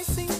I see.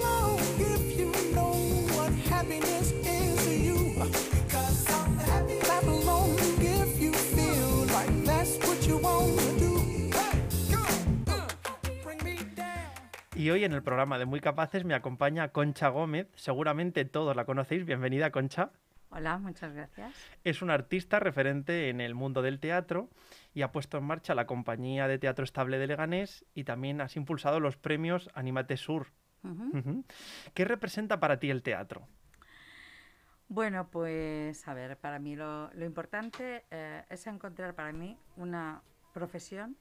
Y hoy en el programa de Muy Capaces me acompaña Concha Gómez, seguramente todos la conocéis, bienvenida Concha. Hola, muchas gracias. Es una artista referente en el mundo del teatro y ha puesto en marcha la compañía de teatro estable de Leganés y también has impulsado los premios Animate Sur. ¿Qué representa para ti el teatro? Bueno, pues a ver, para mí lo, lo importante eh, es encontrar para mí una profesión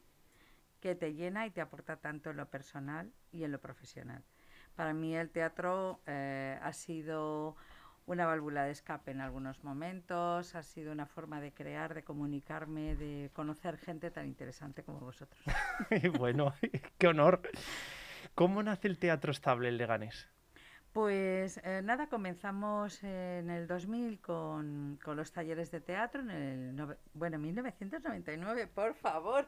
que te llena y te aporta tanto en lo personal y en lo profesional. Para mí el teatro eh, ha sido una válvula de escape en algunos momentos, ha sido una forma de crear, de comunicarme, de conocer gente tan interesante como vosotros. bueno, qué honor. ¿Cómo nace el teatro estable en Leganés? Pues eh, nada, comenzamos en el 2000 con, con los talleres de teatro, en el, nove- bueno, 1999, por favor.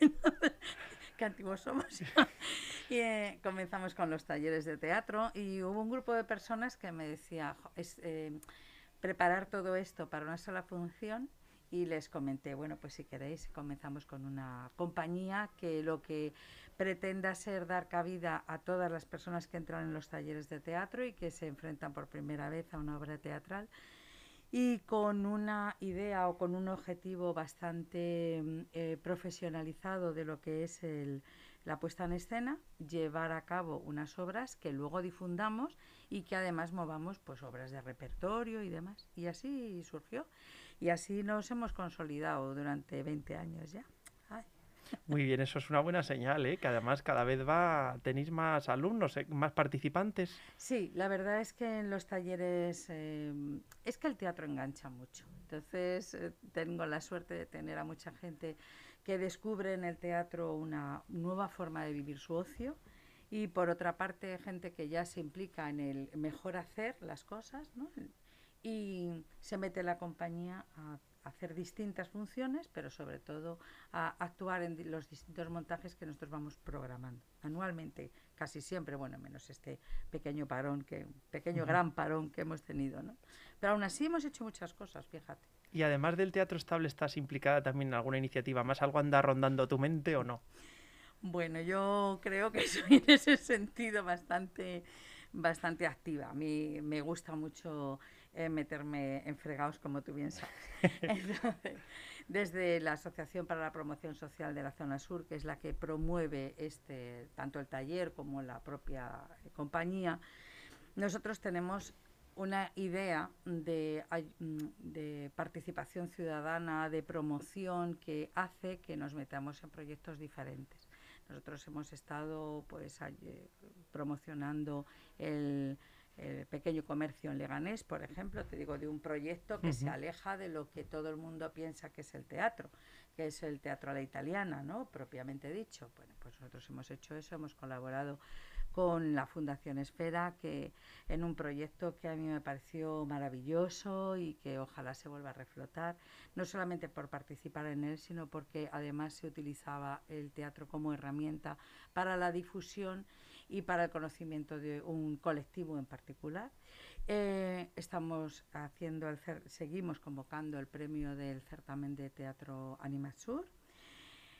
Qué antiguos somos. y eh, comenzamos con los talleres de teatro y hubo un grupo de personas que me decía, "Jo, es, eh, preparar todo esto para una sola función y les comenté, bueno, pues si queréis, comenzamos con una compañía que lo que pretenda ser dar cabida a todas las personas que entran en los talleres de teatro y que se enfrentan por primera vez a una obra teatral y con una idea o con un objetivo bastante mm, eh, profesionalizado de lo que es la puesta en escena, llevar a cabo unas obras que luego difundamos y que además movamos pues obras de repertorio y demás. Y así surgió. Y así nos hemos consolidado durante 20 años ya. Muy bien, eso es una buena señal, ¿eh? que además cada vez va, tenéis más alumnos, ¿eh? más participantes. Sí, la verdad es que en los talleres eh, es que el teatro engancha mucho. Entonces eh, tengo la suerte de tener a mucha gente que descubre en el teatro una nueva forma de vivir su ocio y por otra parte gente que ya se implica en el mejor hacer las cosas ¿no? y se mete la compañía a hacer distintas funciones, pero sobre todo a actuar en los distintos montajes que nosotros vamos programando anualmente, casi siempre, bueno, menos este pequeño parón, que pequeño gran parón que hemos tenido, ¿no? Pero aún así hemos hecho muchas cosas, fíjate. Y además del teatro estable, ¿estás implicada también en alguna iniciativa más? ¿Algo anda rondando tu mente o no? Bueno, yo creo que soy en ese sentido bastante, bastante activa. A mí me gusta mucho eh, meterme en fregados, como tú bien sabes. Entonces, desde la Asociación para la Promoción Social de la Zona Sur, que es la que promueve este, tanto el taller como la propia eh, compañía, nosotros tenemos una idea de, mm, de participación ciudadana, de promoción que hace que nos metamos en proyectos diferentes. Nosotros hemos estado pues promocionando el, el pequeño comercio en Leganés, por ejemplo, te digo, de un proyecto que se aleja de lo que todo el mundo piensa que es el teatro, que es el teatro a la italiana, ¿no? Propiamente dicho. Bueno, pues nosotros hemos hecho eso, hemos colaborado con la Fundación Esfera, que en un proyecto que a mí me pareció maravilloso y que ojalá se vuelva a reflotar, no solamente por participar en él, sino porque además se utilizaba el teatro como herramienta para la difusión y para el conocimiento de un colectivo en particular. Eh, estamos haciendo el seguimos convocando el premio del certamen de teatro Animasur.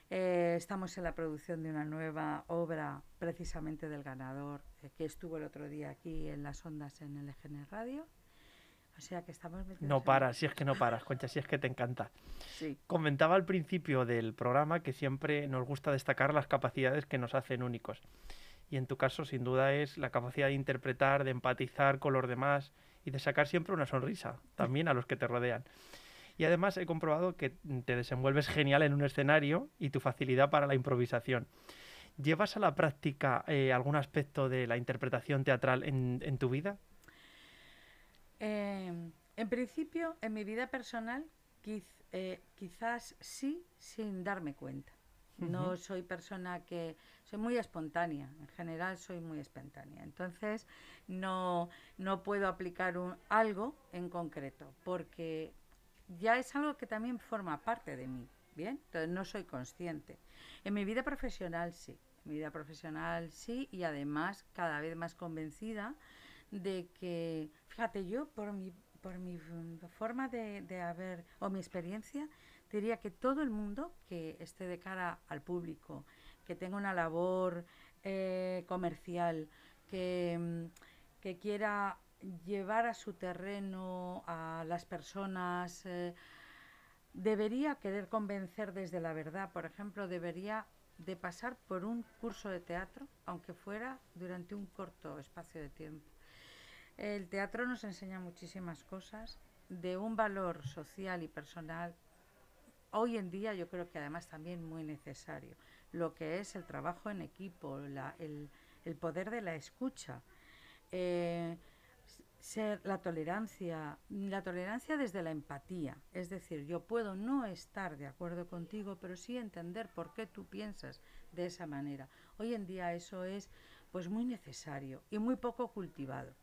Eh, estamos en la producción de una nueva obra precisamente del ganador eh, que estuvo el otro día aquí en las ondas en el EGN Radio. O sea que estamos No paras, si es que no paras, Concha, si es que te encanta. Sí. Comentaba al principio del programa que siempre nos gusta destacar las capacidades que nos hacen únicos y en tu caso sin duda es la capacidad de interpretar, de empatizar con los demás y de sacar siempre una sonrisa también a los que te rodean. Y además he comprobado que te desenvuelves genial en un escenario y tu facilidad para la improvisación. ¿Llevas a la práctica eh, algún aspecto de la interpretación teatral en, tu vida? Em, en principio, en mi vida personal, eh, quizás sí, sin darme cuenta. No soy persona que soy muy espontánea, en general soy muy espontánea. Entonces no, no puedo aplicar un, algo en concreto porque ya es algo que también forma parte de mí, ¿bien? Entonces no soy consciente. En mi vida profesional sí, en mi vida profesional sí y además cada vez más convencida de que, fíjate, yo por mi, por mi forma de, de haber o mi experiencia, diría que todo el mundo que esté de cara al público, que tenga una labor eh, comercial, que, mm, que, quiera llevar a su terreno a las personas, eh, debería querer convencer desde la verdad. Por ejemplo, debería de pasar por un curso de teatro, aunque fuera durante un corto espacio de tiempo. El teatro nos enseña muchísimas cosas de un valor social y personal hoy en día yo creo que además también muy necesario, lo que es el trabajo en equipo, el, poder de la escucha, eh, ser la tolerancia, la tolerancia desde la empatía, es decir, yo puedo no estar de acuerdo contigo, pero sí entender por qué tú piensas de esa manera. Hoy en día eso es pues muy necesario y muy poco cultivado.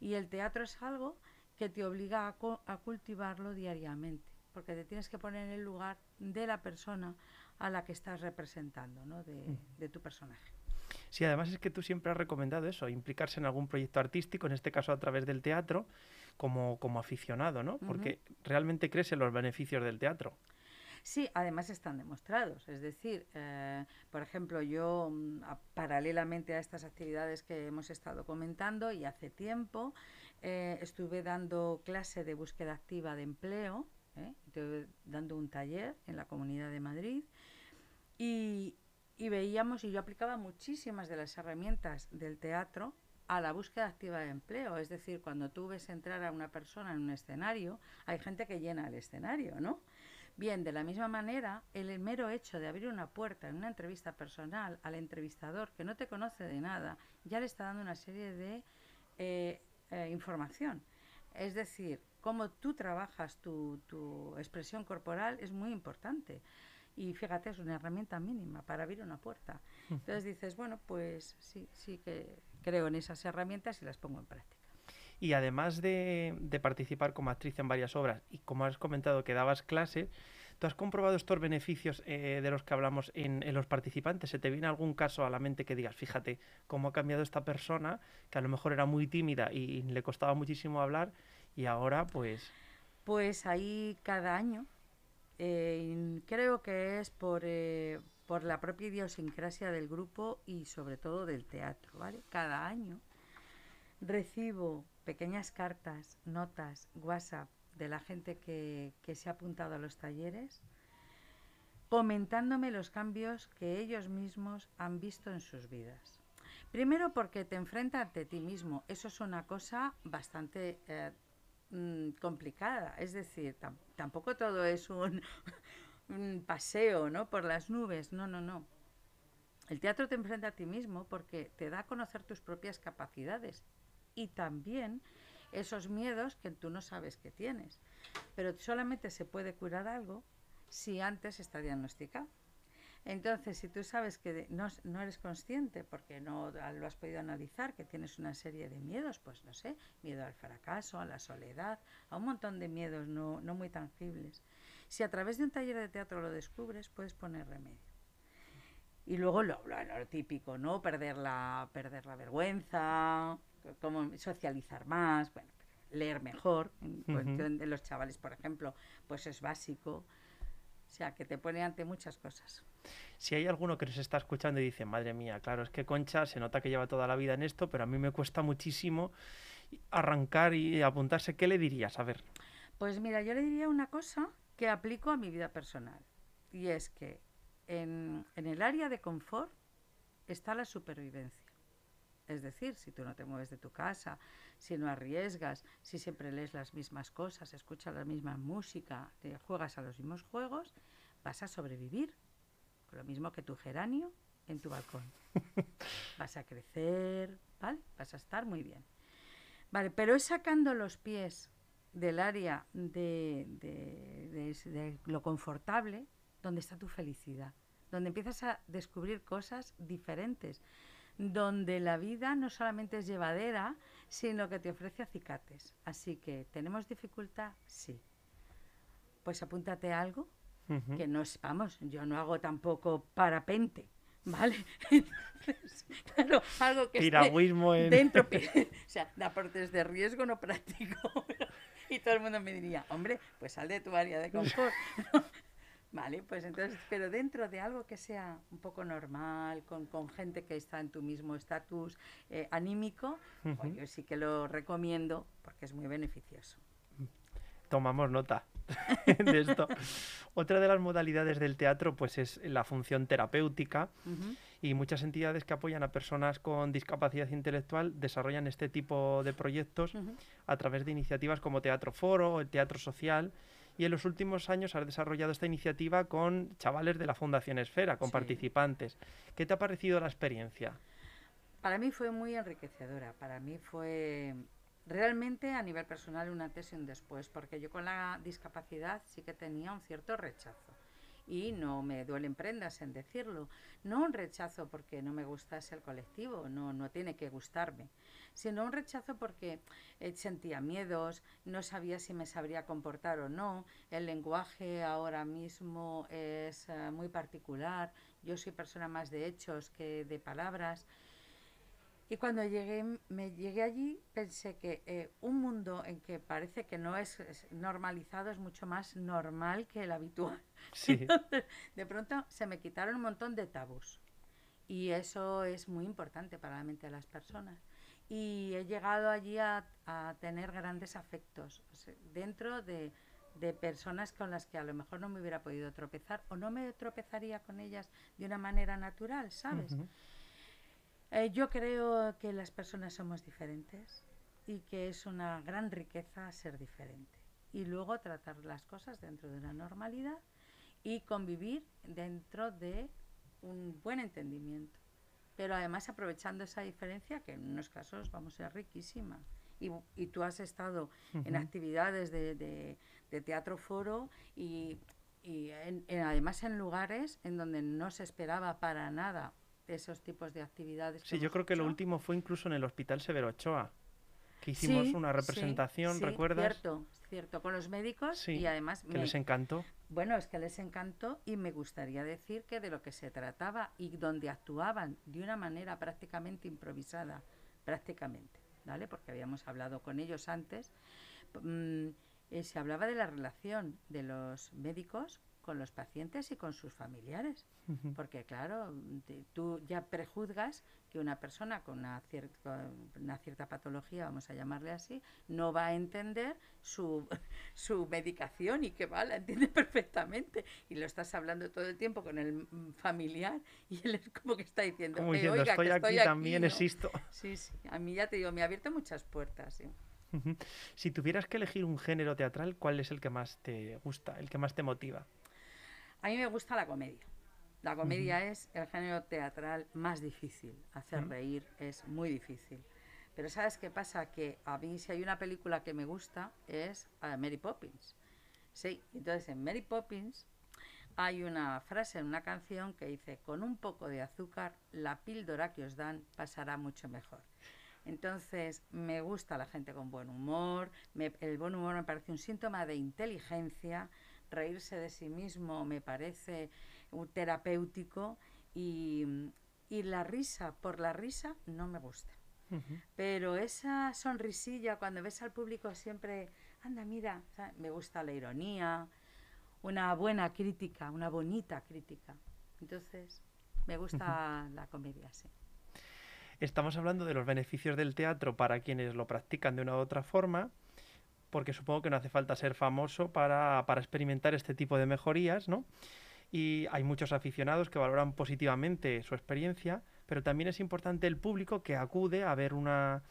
Y el teatro es algo que te obliga a cultivarlo diariamente porque te tienes que poner en el lugar de la persona a la que estás representando, ¿no? de, de tu personaje. Sí, además es que tú siempre has recomendado eso, implicarse en algún proyecto artístico, en este caso a través del teatro, como, como aficionado, ¿no? Porque realmente crees en los beneficios del teatro. Sí, además están demostrados. Es decir, eh, por ejemplo, yo mm, paralelamente a estas actividades que hemos estado comentando y hace tiempo eh, estuve dando clase de búsqueda activa de empleo ¿eh? dando un taller en la Comunidad de Madrid y, veíamos, y yo aplicaba muchísimas de las herramientas del teatro a la búsqueda activa de empleo. Es decir, cuando tú ves entrar a una persona en un escenario, hay gente que llena el escenario, ¿no? Bien, de la misma manera, el mero hecho de abrir una puerta en una entrevista personal al entrevistador que no te conoce de nada, ya le está dando una serie de eh, eh, información. Es decir, cómo tú trabajas tu, tu expresión corporal es muy importante. Y fíjate, es una herramienta mínima para abrir una puerta. Entonces dices, bueno, pues sí, sí que creo en esas herramientas y las pongo en práctica. Y además de, de participar como actriz en varias obras y como has comentado que dabas clase, ¿tú has comprobado estos beneficios eh, de los que hablamos en, en, los participantes? ¿Se te viene algún caso a la mente que digas, fíjate cómo ha cambiado esta persona, que a lo mejor era muy tímida y le costaba muchísimo hablar y ahora, pues... Pues ahí cada año, eh, creo que es por, eh, por la propia idiosincrasia del grupo y sobre todo del teatro, ¿vale? Cada año recibo pequeñas cartas, notas, WhatsApp de la gente que, que se ha apuntado a los talleres, comentándome los cambios que ellos mismos han visto en sus vidas. Primero porque te enfrenta ante ti mismo. Eso es una cosa bastante eh, Mm, complicada. Es decir, tampoco todo es un, paseo ¿no? por las nubes. No, no, no. El teatro te enfrenta a ti mismo porque te da a conocer tus propias capacidades y también esos miedos que tú no sabes que tienes. Pero solamente se puede curar algo si antes está diagnosticado. Entonces, si tú sabes que de- no, no eres consciente, porque no lo has podido analizar, que tienes una serie de miedos, pues no sé, miedo al fracaso, a la soledad, a un montón de miedos no, no muy tangibles. Si a través de un taller de teatro lo descubres, puedes poner remedio. Y luego lo, lo- lo típico, ¿no? Perder la, perder la vergüenza, cómo socializar más, bueno, leer mejor. En cuestión de los chavales, por ejemplo, pues es básico. O sea, que te pone ante muchas cosas. Si hay alguno que nos está escuchando y dice, madre mía, claro, es que Concha se nota que lleva toda la vida en esto, pero a mí me cuesta muchísimo arrancar y apuntarse, ¿qué le dirías? A ver. Pues mira, yo le diría una cosa que aplico a mi vida personal. Y es que en, en el área de confort está la supervivencia. Es decir, si tú no te mueves de tu casa, si no arriesgas, si siempre lees las mismas cosas, escuchas la misma música, juegas a los mismos juegos, vas a sobrevivir. Lo mismo que tu geranio en tu balcón. Vas a crecer, ¿vale? Vas a estar muy bien. Vale, pero es sacando los pies del área de, de- de es- de lo confortable donde está tu felicidad, donde empiezas a descubrir cosas diferentes, donde la vida no solamente es llevadera, sino que te ofrece acicates. Así que, ¿tenemos dificultad? Sí. Pues apúntate a algo Que no es, vamos, yo no hago tampoco parapente, ¿vale? Entonces, claro, algo que esté Piragüismo en... dentro, o sea, deportes de riesgo no practico. y todo el mundo me diría, hombre, pues sal de tu área de confort. Vale, pues entonces, pero dentro de algo que sea un poco normal, con, con gente que está en tu mismo estatus eh, anímico, pues yo sí que lo recomiendo porque es muy beneficioso. Tomamos nota de esto. Otra de las modalidades del teatro pues es la función terapéutica Ujú. y muchas entidades que apoyan a personas con discapacidad intelectual desarrollan este tipo de proyectos a través de iniciativas como Teatro Foro o el Teatro Social y en los últimos años has desarrollado esta iniciativa con chavales de la Fundación Esfera, con Sí. participantes. ¿Qué te ha parecido la experiencia? Para mí fue muy enriquecedora, para mí fue realmente a nivel personal un antes y un después, porque yo con la discapacidad sí que tenía un cierto rechazo. Y no me duelen prendas en decirlo. No un rechazo porque no me gustase el colectivo, no, no tiene que gustarme, sino un rechazo porque eh, sentía miedos, no sabía si me sabría comportar o no. El lenguaje ahora mismo es eh, muy particular. Yo soy persona más de hechos que de palabras. Y cuando llegué, me llegué allí, pensé que eh, un mundo en que parece que no es, es normalizado es mucho más normal que el habitual. Sí, De pronto se me quitaron un montón de tabús. Y eso es muy importante para la mente de las personas. Y he llegado allí a, a tener grandes afectos o sea, dentro de, de personas con las que a lo mejor no me hubiera podido tropezar o no me tropezaría con ellas de una manera natural, ¿sabes? Ujú. Eh, yo creo que las personas somos diferentes y que es una gran riqueza ser diferente. Y luego tratar las cosas dentro de una normalidad y convivir dentro de un buen entendimiento. Pero además aprovechando esa diferencia, que en unos casos vamos a ser riquísima. Y, y tú has estado en actividades de, de- de teatro foro y, y en- en- además en lugares en donde no se esperaba para nada esos tipos de actividades. Sí, yo creo que lo último fue incluso en el Hospital Severo Ochoa, que hicimos Sí, una sí, representación, sí, ¿recuerdas? Cierto, cierto, con los médicos Sí, y además Que me- les encantó. bueno, es que les encantó y me gustaría decir que de lo que se trataba y donde actuaban de una manera prácticamente improvisada, prácticamente, ¿vale? Porque habíamos hablado con ellos antes, mm, eh, se hablaba de la relación de los médicos con los pacientes y con sus familiares. Porque claro, te- tú ya prejuzgas que una persona con una, cier- con una cierta patología, vamos a llamarle así, no va a entender su, su medicación y que va, la entiende perfectamente. Y lo estás hablando todo el tiempo con el familiar y él es como que está diciendo, Como "Eh, diciendo, oiga, estoy que aquí, estoy también ¿no?". existo. Sí, sí, a mí ya te digo, me ha abierto muchas puertas. sí. Ujú. Si tuvieras que elegir un género teatral, ¿cuál es el que más te gusta, el que más te motiva? A mí me gusta la comedia. La comedia es el género teatral más difícil. Hacer reír es muy difícil. Pero ¿sabes qué pasa? Que a mí si hay una película que me gusta es eh, Mary Poppins. Sí, entonces en Mary Poppins hay una frase en una canción que dice, con un poco de azúcar, la píldora que os dan pasará mucho mejor. Entonces, me gusta la gente con buen humor, me- el buen humor me parece un síntoma de inteligencia, reírse de sí mismo me parece un terapéutico y, y la risa por la risa no me gusta. Pero esa sonrisilla cuando ves al público siempre, anda, mira, ¿sabes? me gusta la ironía, una buena crítica, una bonita crítica. Entonces, me gusta la comedia, sí. Estamos hablando de los beneficios del teatro para quienes lo practican de una u otra forma, porque supongo que no hace falta ser famoso para, para experimentar este tipo de mejorías, ¿no? Y hay muchos aficionados que valoran positivamente su experiencia, pero también es importante el público que acude a ver una,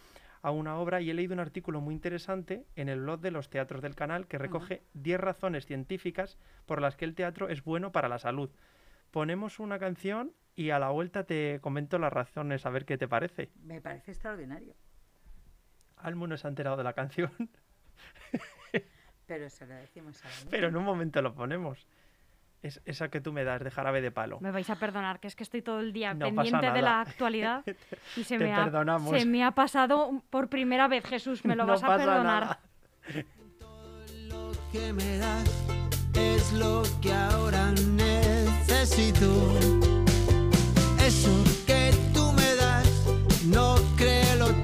a una obra y he leído un artículo muy interesante en el blog de los teatros del canal que recoge 10 razones científicas por las que el teatro es bueno para la salud. Ponemos una canción y a la vuelta te comento las razones a ver qué te parece. Me parece extraordinario. Almu no se ha enterado de la canción, Pero se lo decimos a pero en un momento lo ponemos. Es esa que tú me das de jarabe de palo. Me vais a perdonar, que es que estoy todo el día No pendiente de la actualidad y se Te me, ha, se me ha pasado por primera vez, Jesús, me lo no vas a perdonar. nada. Lo que me das es lo que ahora necesito. Eso que tú me das no creo lo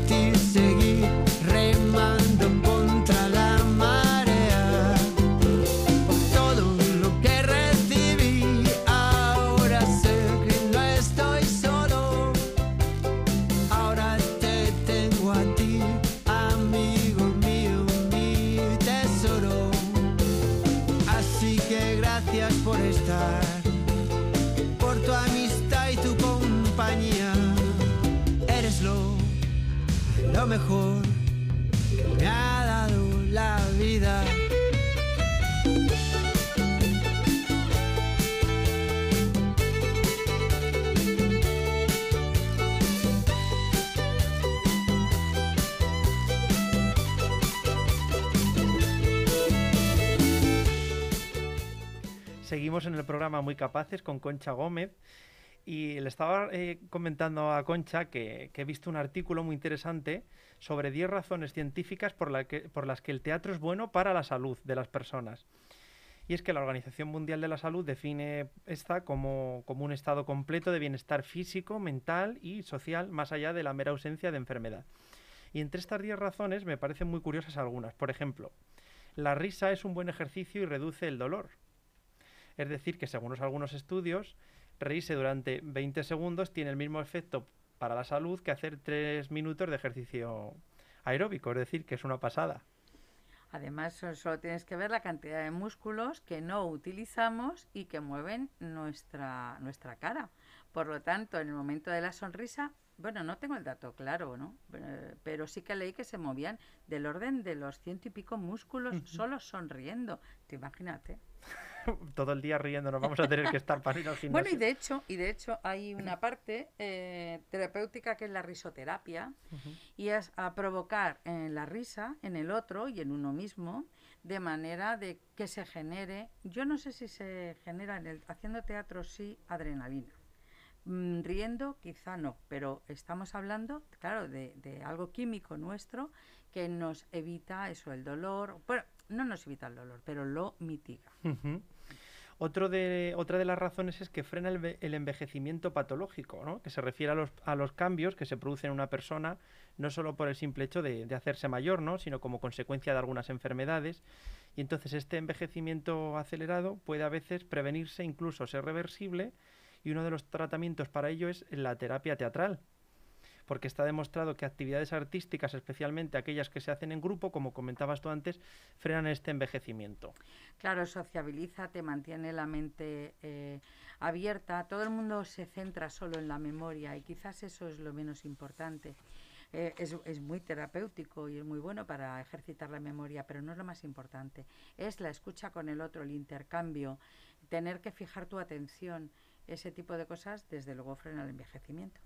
Seguimos en el programa Muy Capaces con Concha Gómez y le estaba eh, comentando a Concha que, he visto un artículo muy interesante sobre 10 razones científicas por, las que el teatro es bueno para la salud de las personas. Y es que la Organización Mundial de la Salud define esta como, como un estado completo de bienestar físico, mental y social, más allá de la mera ausencia de enfermedad. Y entre estas 10 razones me parecen muy curiosas algunas. Por ejemplo, la risa es un buen ejercicio y reduce el dolor. Es decir, que según algunos estudios, reírse durante 20 segundos tiene el mismo efecto para la salud que hacer 3 minutos de ejercicio aeróbico. Es decir, que es una pasada. Además, so- solo tienes que ver la cantidad de músculos que no utilizamos y que mueven nuestra, nuestra cara. Por lo tanto, en el momento de la sonrisa, bueno, no tengo el dato claro, ¿no? Pero sí que leí que se movían del orden de los ciento y pico músculos solo sonriendo. Te imagínate. Todo el día riendo, nos vamos a tener que estar para ir al gimnasio. Bueno, y de hecho, y de hecho hay una parte eh, terapéutica que es la risoterapia y es a provocar en la risa en el otro y en uno mismo de manera de que se genere, yo no sé si se genera en el haciendo teatro sí adrenalina. Mm, riendo quizá no, pero estamos hablando, claro, de, de algo químico nuestro que nos evita eso, el dolor, bueno, no nos evita el dolor, pero lo mitiga. De, otra de las razones es que frena el, el envejecimiento patológico, ¿no? que se refiere a los, a los cambios que se producen en una persona, no solo por el simple hecho de, de hacerse mayor, ¿no? sino como consecuencia de algunas enfermedades. Y entonces este envejecimiento acelerado puede a veces prevenirse, incluso ser reversible, y uno de los tratamientos para ello es la terapia teatral. Porque está demostrado que actividades artísticas, especialmente aquellas que se hacen en grupo, como comentabas tú antes, frenan este envejecimiento. Claro, sociabiliza, te mantiene la mente eh, abierta. Todo el mundo se centra solo en la memoria y quizás eso es lo menos importante. Eh, es, es muy terapéutico y es muy bueno para ejercitar la memoria, pero no es lo más importante. Es la escucha con el otro, el intercambio, tener que fijar tu atención. Ese tipo de cosas, desde luego, frena el envejecimiento.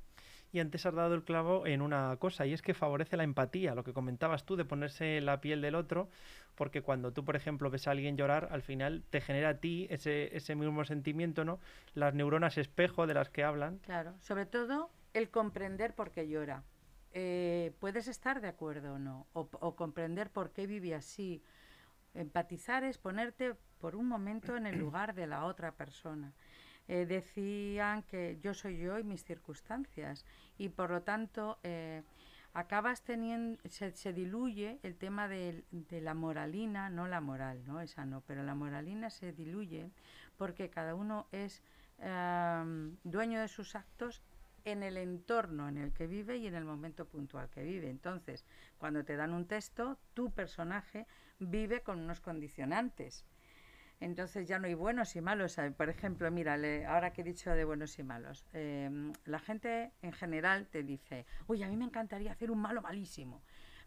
Y antes has dado el clavo en una cosa, y es que favorece la empatía, lo que comentabas tú, de ponerse la piel del otro, porque cuando tú, por ejemplo, ves a alguien llorar, al final te genera a ti ese, ese mismo sentimiento, ¿no? Las neuronas espejo de las que hablan. Claro, sobre todo el comprender por qué llora. Eh, puedes estar de acuerdo o no, o, o comprender por qué vive así. Empatizar es ponerte por un momento en el lugar de la otra persona. Eh, decían que yo soy yo y mis circunstancias y por lo tanto eh, acabas teniendo, se, se diluye el tema del- de, la moralina, no la moral, no esa no, pero la moralina se diluye porque cada uno es em, dueño de sus actos en el entorno en el que vive y en el momento puntual que vive. Entonces, cuando te dan un texto, tu personaje vive con unos condicionantes. Entonces ya no hay buenos y malos. Eh, Por ejemplo, mira, ahora que he dicho de buenos y malos, eh, la gente en general te dice, oye, a mí me encantaría hacer un malo malísimo.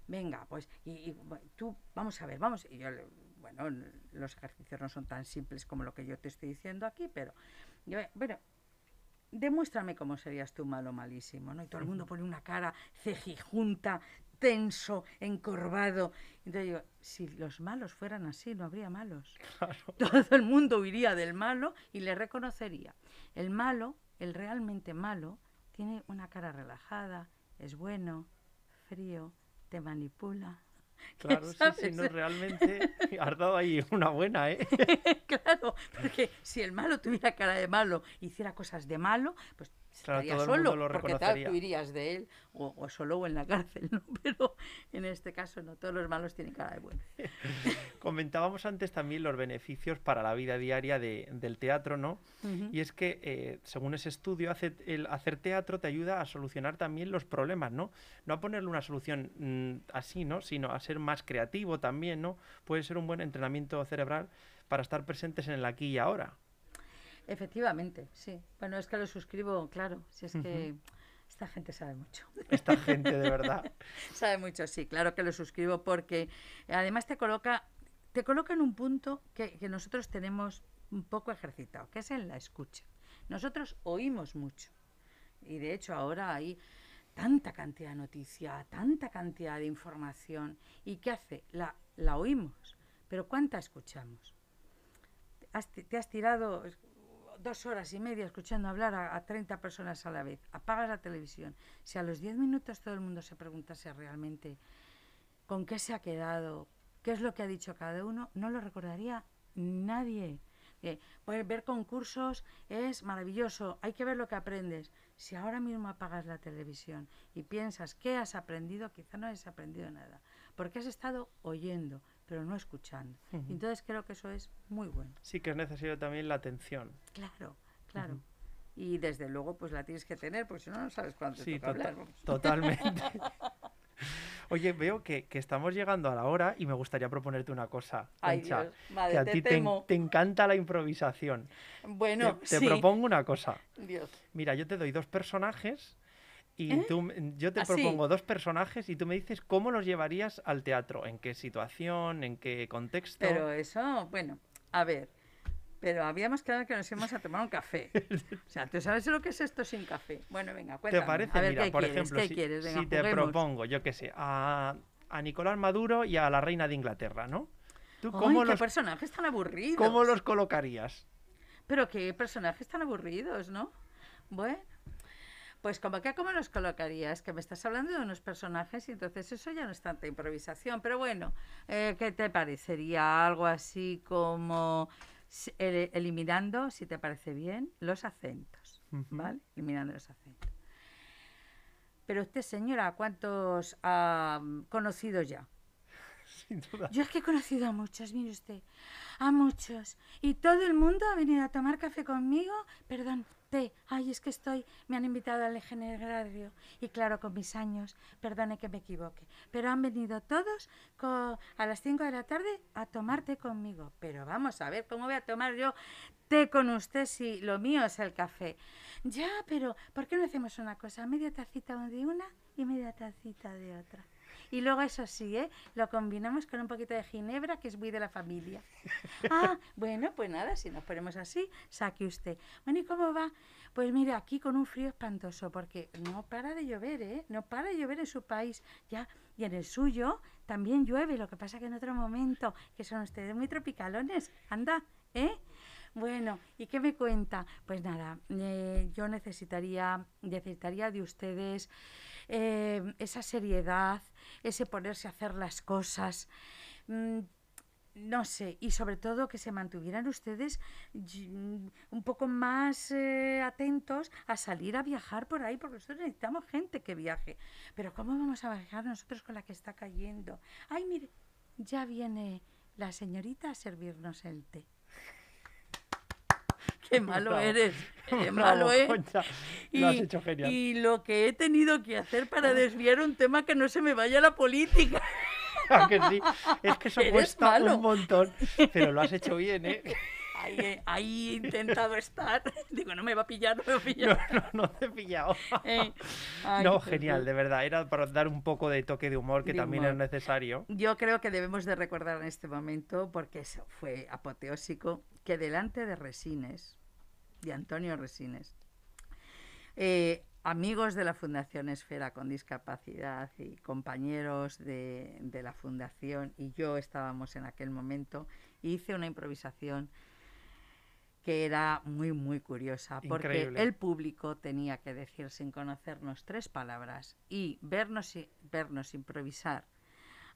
Venga, pues, y, tú, vamos a ver, vamos. Y yo, bueno, los ejercicios no son tan simples como lo que yo te estoy diciendo aquí, pero, yo, bueno, demuéstrame cómo serías tú malo malísimo, ¿no? Y todo el mundo pone una cara cejijunta, tenso, encorvado. Entonces digo, si los malos fueran así, no habría malos. Todo el mundo huiría del malo y le reconocería. El malo, el realmente malo, tiene una cara relajada, es bueno, frío, te manipula. Claro, sí, sí, no, realmente has dado ahí una buena, ¿eh? claro, porque si el malo tuviera cara de malo, hiciera cosas de malo, pues Claro, estaría solo, lo porque tal, tú irías de él, o, o solo o en la cárcel, ¿no? Pero en este caso no, todos los malos tienen cara de bueno. Comentábamos antes también los beneficios para la vida diaria de- del teatro, ¿no? Ujú. Y es que, eh, según ese estudio, hace- el hacer teatro te ayuda a solucionar también los problemas, ¿no? No a ponerle una solución mm, así, ¿no? Sino a ser más creativo también, ¿no? Puede ser un buen entrenamiento cerebral para estar presentes en el aquí y ahora. Efectivamente, sí. Bueno, es que lo suscribo, claro, si es que esta gente sabe mucho. Esta gente, de verdad. Sabe mucho, sí, claro que lo suscribo porque además te coloca, te coloca en un punto que, que nosotros tenemos un poco ejercitado, que es en la escucha. Nosotros oímos mucho y de hecho ahora hay tanta cantidad de noticia, tanta cantidad de información y ¿qué hace? La, la oímos, pero ¿cuánta escuchamos? Te has tirado dos horas y media escuchando hablar a, a 30 personas a la vez, apagas la televisión. Si a los 10 minutos todo el mundo se preguntase realmente con qué se ha quedado, qué es lo que ha dicho cada uno, no lo recordaría nadie. Eh, pues ver concursos es maravilloso, hay que ver lo que aprendes. Si ahora mismo apagas la televisión y piensas qué has aprendido, quizá no has aprendido nada, porque has estado oyendo, pero no escuchando. Ujú. Entonces creo que eso es muy bueno. Sí que es necesario también la atención. Claro, claro. Y desde luego pues la tienes que tener, porque si no, no sabes cuándo te Sí, toca tota- hablar. vamos. totalmente. Oye, veo que, que estamos llegando a la hora y me gustaría proponerte una cosa, Ay, Concha, Dios, madre, que a te ti te, encanta la improvisación. Bueno, te te sí. propongo una cosa. Dios. Mira, yo te doy dos personajes y ¿Eh? tú, yo te ¿Así? propongo dos personajes y tú me dices cómo los llevarías al teatro, en qué situación, en qué contexto. Pero eso, bueno, a ver. Pero habíamos quedado que nos íbamos a tomar un café. O sea, ¿tú sabes lo que es esto sin café? Bueno, venga, ¿Te cuéntame. parece? A ver, Mira, ¿qué por quieres? ejemplo, ¿Qué si, quieres? Venga, si te juguemos. propongo, yo qué sé, a, a Nicolás Maduro y a la reina de Inglaterra, ¿no? ¿Tú Ay, cómo, qué los, personajes tan aburridos. cómo los colocarías? Pero qué personajes tan aburridos, ¿no? Bueno, pues como que cómo los colocarías, que me estás hablando de unos personajes y entonces eso ya no es tanta improvisación, pero bueno, eh, ¿qué te parecería algo así como el- eliminando, si te parece bien, los acentos. ¿vale? Eliminando los acentos. Pero usted, señora, ¿cuántos ha mm, conocido ya? Sin duda. Yo es que he conocido a muchos, mire usted, a muchos. Y todo el mundo ha venido a tomar café conmigo, perdón, té, ay, es que estoy, me han invitado al Radio y claro, con mis años, perdone que me equivoque, pero han venido todos a las 5 de la tarde a tomar té conmigo. Pero vamos a ver, ¿cómo voy a tomar yo té con usted si lo mío es el café? Ya, pero ¿por qué no hacemos una cosa? Media tacita de una y media tacita de otra. Y luego eso sí, ¿eh? Lo combinamos con un poquito de ginebra, que es muy de la familia. Ah, bueno, pues nada, si nos ponemos así, saque usted. Bueno, ¿y cómo va? Pues mire, aquí con un frío espantoso, porque no para de llover, ¿eh? No para de llover en su país. Ya, y en el suyo también llueve, lo que pasa que en otro momento, que son ustedes muy tropicalones. Anda, ¿eh? Bueno, ¿y qué me cuenta? Pues nada, eh, yo necesitaría, necesitaría de ustedes eh, esa seriedad, ese ponerse a hacer las cosas. mm, no sé, y sobre todo que se mantuvieran ustedes mm, un poco más eh, atentos a salir a viajar por ahí, porque nosotros necesitamos gente que viaje. Pero ¿cómo vamos a viajar nosotros con la que está cayendo? Ay, mire, ya viene la señorita a servirnos el té. Qué malo Bravo. eres, qué Bravo, malo, ¿eh? Concha, lo has hecho genial. y lo que he tenido que hacer para desviar un tema que no se me vaya a la política. ¿A que sí? Es que eso Eres cuesta malo. un montón, pero lo has hecho bien, ¿eh? Ahí, he- ahí he intentado estar. Digo, no me va a pillar, no me va a No, pillar. no, no te he pillado. Eh, ay, No, genial, de verdad. Era para dar un poco de toque de humor que De también humor. es necesario. Yo creo que debemos de recordar en este momento, porque eso fue apoteósico, que delante de Resines, de Antonio Resines, eh, amigos de la Fundación Esfera con Discapacidad y compañeros de, de la Fundación y yo estábamos en aquel momento, hice una improvisación que era muy, muy curiosa, porque Increíble. el público tenía que decir sin conocernos tres palabras y vernos, vernos improvisar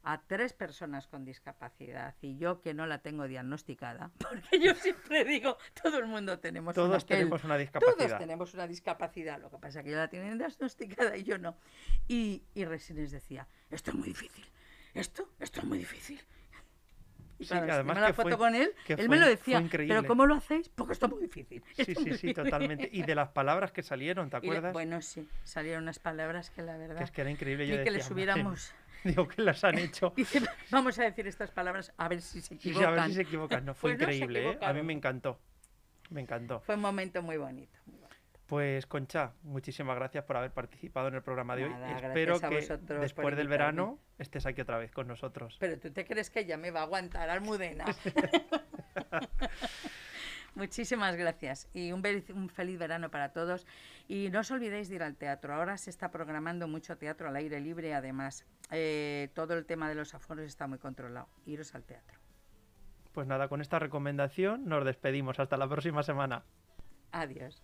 a tres personas con discapacidad y yo que no la tengo diagnosticada, porque yo siempre digo, todo el mundo tenemos Todos tenemos una todos discapacidad. tenemos una discapacidad, lo que pasa es que yo la tienen diagnosticada y yo no. Y, y Resines decía, esto es muy difícil, esto, esto es muy difícil. Y Sí, claro, que además la foto fue- con él, él fue- me lo decía, pero ¿cómo lo hacéis? Porque esto es muy difícil. Sí, sí, sí, difícil". totalmente. Y de las palabras que salieron, ¿te Y acuerdas? bueno, sí, salieron unas palabras que la verdad, Que es que era increíble. ni Yo que les "Madre hubiéramos... mía". Digo, que las han hecho. Dice, vamos a decir estas palabras a ver si se sí, equivocan. a ver si se equivocan. No, fue Pues no increíble, ¿eh? A mí me encantó. Me encantó. Fue un momento muy bonito. muy bonito. Pues Concha, muchísimas gracias por haber participado en el programa de hoy. Nada, Espero gracias a que después del verano estés aquí otra vez con nosotros. Pero tú te crees que ella me va a aguantar, Almudena. Muchísimas gracias y un, un feliz verano para todos. Y no os olvidéis de ir al teatro. Ahora se está programando mucho teatro al aire libre. Además, eh, todo el tema de los aforos está muy controlado. Iros al teatro. Pues nada, con esta recomendación nos despedimos. Hasta la próxima semana. Adiós.